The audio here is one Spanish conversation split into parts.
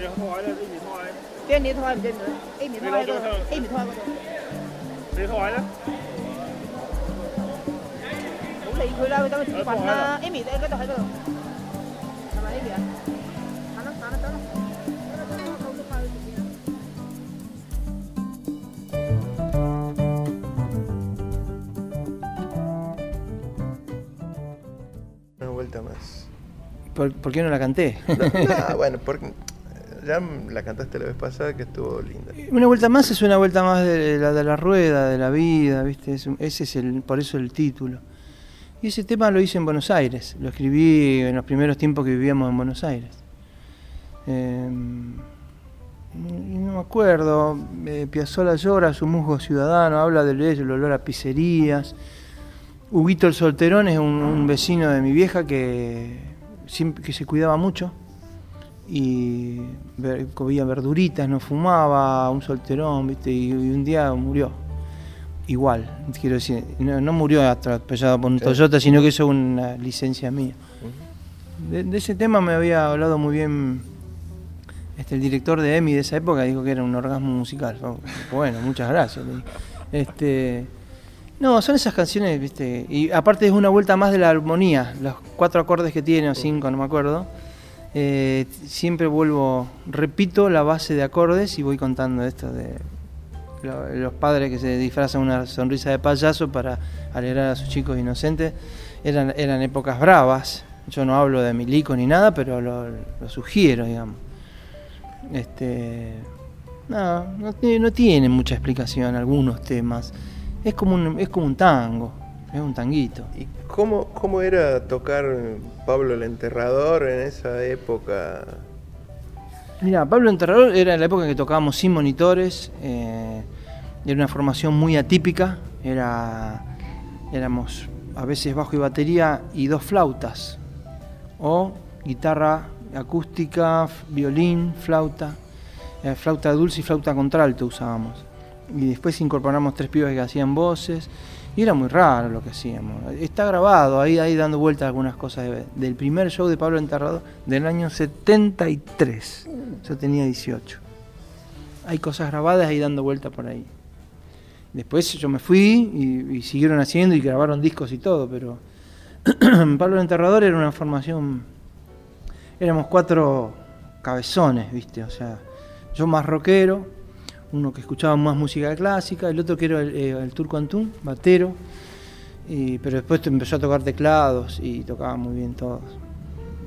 你开咧，呢边开，边你拖唔知唔知？A 面拖喺嗰度，A 面拖喺嗰度，你开咧，唔好理佢啦，佢等佢自己瞓啦。Amy 喺嗰度喺嗰度，系咪 Amy 啊？行啦行啦走啦，走啦走啦，我都快去前面啦。 Una vuelta más. ¿Por, por qué no la canté? No, bueno, porque ya la cantaste la vez pasada que estuvo linda. Una vuelta más es una vuelta más de la de la rueda, de la vida, ¿viste? Ese es el, por eso el título. Y ese tema lo hice en Buenos Aires, lo escribí en los primeros tiempos que vivíamos en Buenos Aires. Eh, no me acuerdo, eh, llora, su musgo ciudadano, habla del el olor a pizzerías. Huguito el Solterón es un, un vecino de mi vieja que, que se cuidaba mucho y comía verduritas, no fumaba, un solterón, ¿viste? Y, un día murió. Igual, quiero decir, no, no murió atropellado por un Sí. Toyota, sino que eso es una licencia mía. De, de ese tema me había hablado muy bien este, el director de EMI de esa época, dijo que era un orgasmo musical. Bueno, muchas gracias. Este, no, son esas canciones, ¿viste? Y aparte es una vuelta más de la armonía, los cuatro acordes que tiene, o cinco, no me acuerdo. Eh, siempre vuelvo, repito la base de acordes y voy contando esto de lo- los padres que se disfrazan una sonrisa de payaso para alegrar a sus chicos inocentes. Eran, épocas bravas. Yo no hablo de milico ni nada, pero lo, sugiero, digamos. Este, no, no, no tiene mucha explicación algunos temas. Es como un, es como un tango, es un tanguito. ¿Y cómo, cómo era tocar Pablo el Enterrador en esa época? Mira, Pablo Enterrador era la época en que tocábamos sin monitores, eh, era una formación muy atípica, era, éramos a veces bajo y batería y dos flautas, o guitarra acústica, violín, flauta, eh, flauta dulce y flauta contralto usábamos. Y después incorporamos tres pibes que hacían voces, y era muy raro lo que hacíamos. Está grabado, ahí, ahí dando vueltas algunas cosas de- del primer show de Pablo Enterrador del año 73. Yo tenía 18. Hay cosas grabadas ahí dando vueltas por ahí. Después yo me fui y, y siguieron haciendo y grabaron discos y todo, pero Pablo el Enterrador era una formación. Éramos cuatro cabezones, ¿viste? O sea, yo más rockero, uno que escuchaba más música clásica, el otro que era el, eh, el Turco Antún, batero, y- pero después empezó a tocar teclados y tocaba muy bien todos.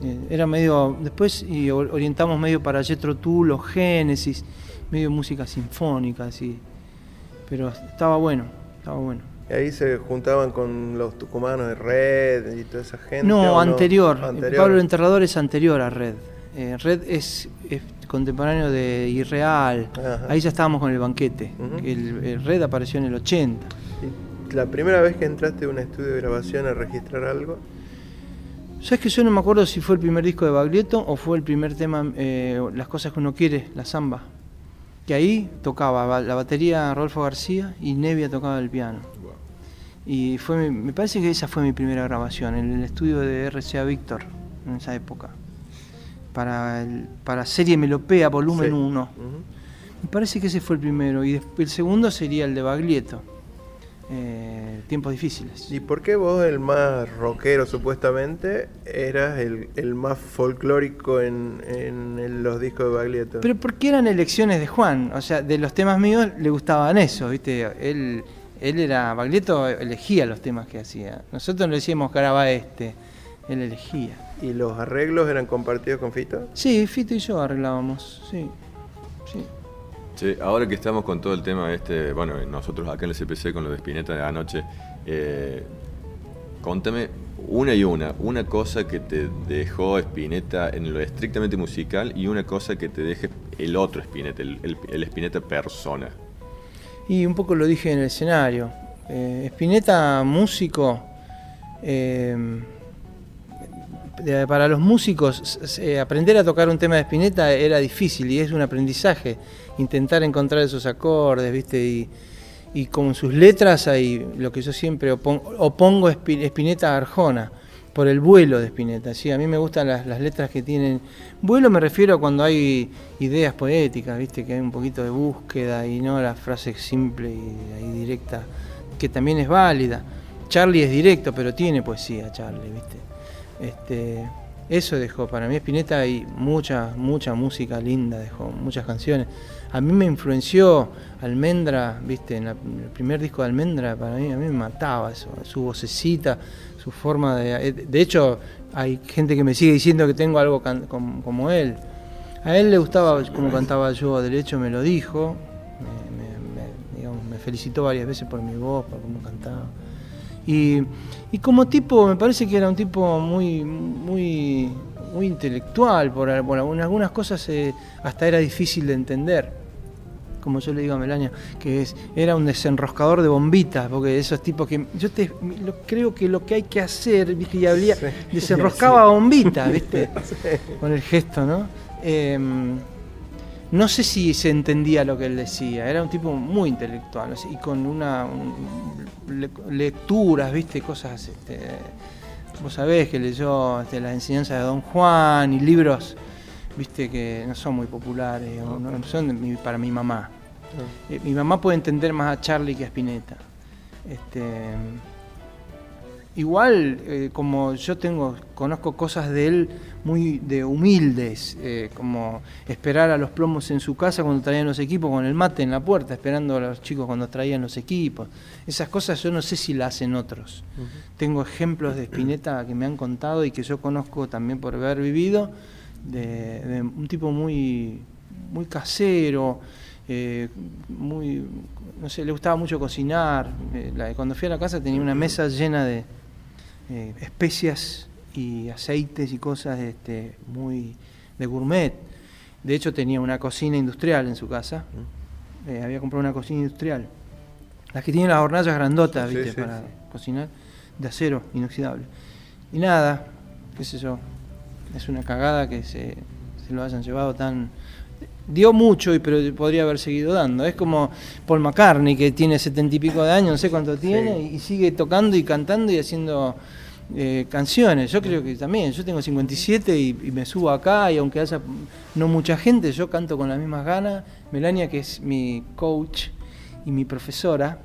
Eh, era medio. Después y orientamos medio para Jethro Tull Génesis, medio música sinfónica, así. Pero estaba bueno, estaba bueno. Y ahí se juntaban con los tucumanos de Red y toda esa gente. No, ¿o anterior. Anterior. Pablo el Enterrador es anterior a Red. Eh, Red es, es contemporáneo de Irreal. Ajá. Ahí ya estábamos con el banquete. Ujú. que el, el Red apareció en el 80. Y La primera vez que entraste a un estudio de grabación a registrar algo, ¿Sabes que yo no me acuerdo si fue el primer disco de Baglietto o fue el primer tema, eh, Las cosas que uno quiere, la samba? Que ahí tocaba ba- la batería Rodolfo García y Nevia tocaba el piano. Y fue, me parece que esa fue mi primera grabación, en el estudio de RCA Víctor, en esa época. Para, el- para serie Melopea, volumen Sí. 1. Ujú. Me parece que ese fue el primero. Y el segundo sería el de Baglietto. eh, tiempos difíciles. ¿Y por qué vos, el más rockero supuestamente, eras el, el más folclórico en, en el- los discos de Baglietto? Pero porque eran elecciones de Juan, o sea, de los temas míos le gustaban eso, ¿viste? Él, él era, Baglietto elegía los temas que hacía. Nosotros le decíamos graba este, él elegía. ¿Y los arreglos eran compartidos con Fito? Sí, Fito y yo arreglábamos, sí. sí. Che, ahora que estamos con todo el tema este, bueno, nosotros acá en el CPC con lo de Spinetta de anoche, eh, contame una y una, una cosa que te dejó Spinetta en lo estrictamente musical y una cosa que te deje el otro Spinetta, el, el, el Spinetta persona. Y un poco lo dije en el escenario. Eh, Spinetta, músico, eh, para los músicos, s- aprender a tocar un tema de Spinetta era difícil y es un aprendizaje. Intentar encontrar esos acordes, ¿viste? Y, y con sus letras hay lo que yo siempre opon- opongo Spi- Spinetta a Arjona. por el vuelo de Spinetta. Sí, a mí me gustan las, las letras que tienen. Vuelo me refiero a cuando hay ideas poéticas, viste, que hay un poquito de búsqueda y no la frase simple y, ahí directa, que también es válida. Charlie es directo, pero tiene poesía, Charlie, viste. Este, eso dejó, para mí Spinetta hay mucha, mucha música linda, dejó muchas canciones. A mí me influenció Almendra, viste, en, la- el primer disco de Almendra, para mí, a mí me mataba eso, su vocecita, su forma de... De hecho, hay gente que me sigue diciendo que tengo algo como él. A él le gustaba como cantaba yo, de hecho me lo dijo, me, me- me- digamos, me felicitó varias veces por mi voz, por cómo cantaba. Y, y como tipo, me parece que era un tipo muy, muy, muy intelectual, por, por algunas cosas eh, hasta era difícil de entender. Como yo le digo a Melania, que es, era un desenroscador de bombitas, porque esos tipos que. Yo te, lo- creo que lo que hay que hacer, ¿viste? Y hablía, desenroscaba bombitas, ¿viste? Con el gesto, ¿no? Em, no sé si se entendía lo que él decía, era un tipo muy intelectual y con una un- le- lecturas, viste, cosas, este, vos sabés que leyó este, las enseñanzas de Don Juan y libros, viste, que no son muy populares, no, son de mi- para mi mamá. Eh, mi mamá puede entender más a Charlie que a Spinetta. Este, igual, eh, como yo tengo, conozco cosas de él muy de humildes, eh, como esperar a los plomos en su casa cuando traían los equipos, con el mate en la puerta, esperando a los chicos cuando traían los equipos. Esas cosas yo no sé si las hacen otros. Tengo ejemplos de Spinetta que me han contado y que yo conozco también por haber vivido, de, de un tipo muy, muy casero, eh, muy, no sé, le gustaba mucho cocinar. Eh, la- cuando fui a la casa tenía una mesa llena de eh, especias y aceites y cosas este, muy de gourmet. De hecho tenía una cocina industrial en su casa. Eh, había comprado una cocina industrial. Las que tienen las hornallas grandotas, Sí, ¿viste? sí, para sí. cocinar, de acero inoxidable. Y nada, qué sé yo, es una cagada que se, se lo hayan llevado tan... Dio mucho, y pero podría haber seguido dando. Es como Paul McCartney, que tiene setenta y pico de años, no sé cuánto tiene, y sigue tocando y cantando y haciendo eh, canciones. Yo creo que también, yo tengo 57 y, y me subo acá, y aunque haya no mucha gente, yo canto con las mismas ganas. Melania, que es mi coach y mi profesora,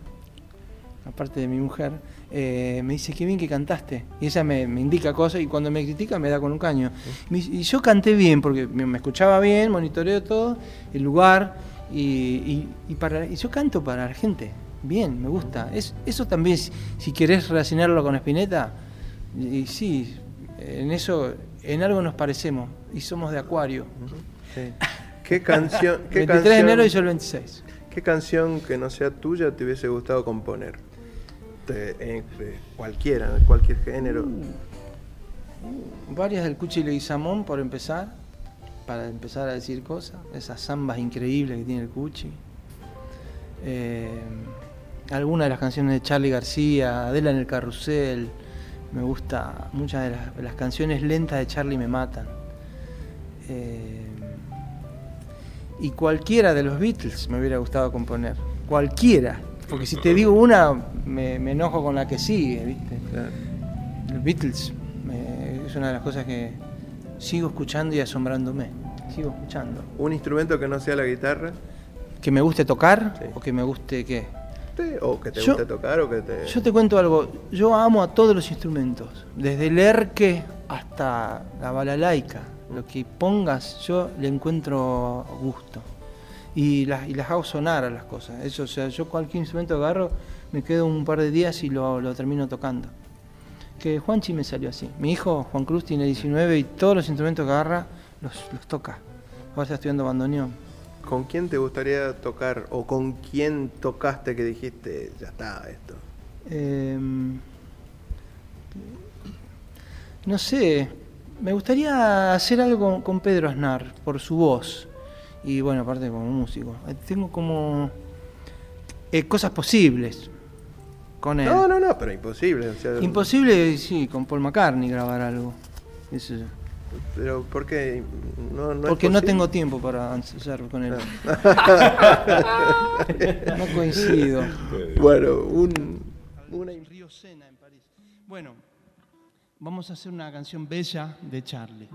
aparte de mi mujer, eh, me dice, qué bien que cantaste. Y ella me, me indica cosas y cuando me critica me da con un caño. Y yo canté bien porque me, escuchaba bien, monitoreo todo, el lugar, y, y- y para, y yo canto para la gente. Bien, me gusta. Es, eso también, si, querés relacionarlo con Spinetta, y, y sí, en eso, en algo nos parecemos y somos de Acuario. Sí. ¿Qué canción, qué 23 de enero y yo el 26. qué canción que no sea tuya te hubiese gustado componer? De, eh, de cualquiera, cualquier género. Varias del Cuchi Leguizamón, por empezar, para empezar a decir cosas. Esas zambas increíbles que tiene el Cuchi. Eh, algunas de las canciones de Charlie García, Adela en el Carrusel. Me gusta, muchas de las, de las canciones lentas de Charlie me matan. Eh, y cualquiera de los Beatles me hubiera gustado componer. Cualquiera. Porque si te digo una, me, me enojo con la que sigue, ¿viste? Claro. Los Beatles me- es una de las cosas que sigo escuchando y asombrándome. Sigo escuchando. Un instrumento que no sea la guitarra, Que me guste tocar Sí. o que me guste qué. o que te Yo- guste tocar, o que te. Yo te cuento algo. Yo amo a todos los instrumentos. Desde el erque hasta la balalaica. Lo que pongas, yo le encuentro gusto. Y las, y las hago sonar a las cosas. Eso, o sea, yo cualquier instrumento agarro, me quedo un par de días y lo, lo termino tocando. Que Juanchi me salió así. Mi hijo, Juan Cruz, tiene 19 y todos los instrumentos que agarra los, los toca. Ahora está estudiando bandoneón. ¿Con quién te gustaría tocar o con quién tocaste que dijiste, ya está esto? Em, no sé, me gustaría hacer algo con, con Pedro Aznar, por su voz. Y bueno, aparte como músico. Eh, Tengo como eh, cosas posibles con él. No, no, no, pero imposible. o sea, Imposible, sí, con Paul McCartney grabar algo. yo. Pero ¿por qué? No, Porque no tengo tiempo para ensayar con él. no coincido. Bueno, un, una Río Sena en París. Bueno, Vamos a hacer una canción bella de Charlie.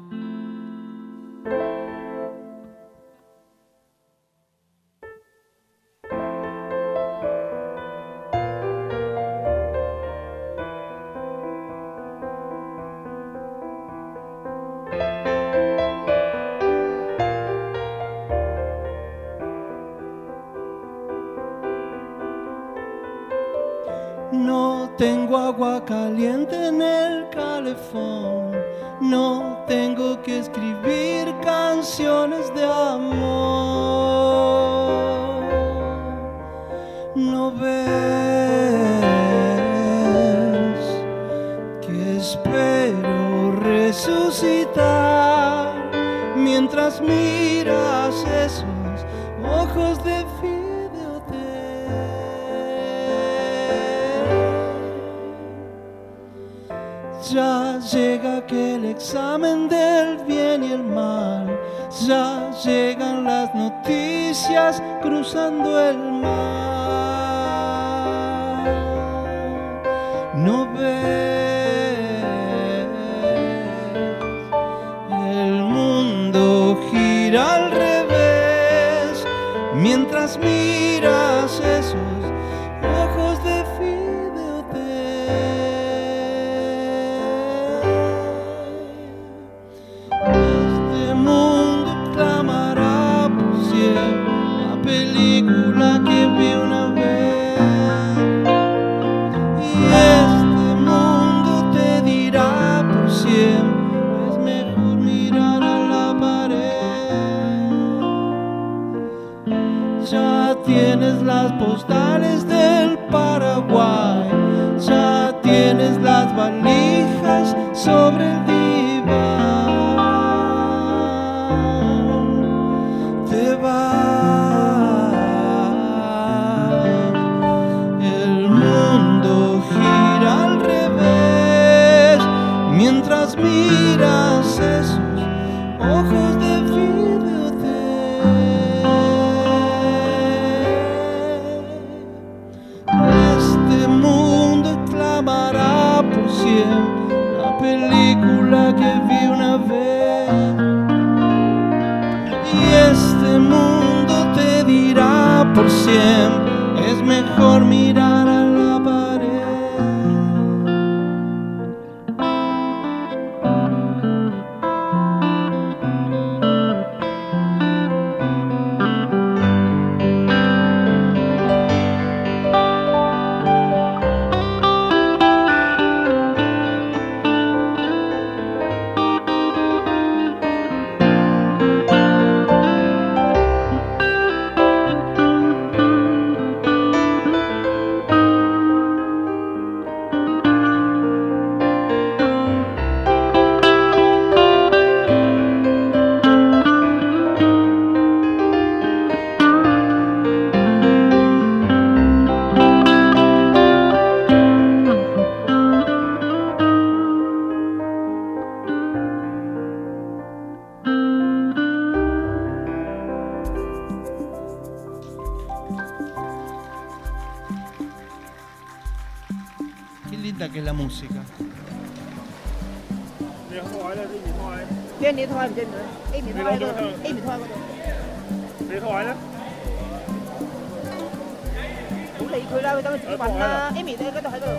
Agua caliente en el calefón. No tengo que escribir canciones de amor. No ves que espero resucitar mientras miras esos ojos de examen del bien y el mal, ya llegan las noticias cruzando el siempre la película que vi una vez. Y este mundo te dirá por siempre, es mejor mirar a thôi thôi thôi em thì thôi thôi thôi đấy cũng lì cười ra người ta mình em thì đây cái tôi thấy rồi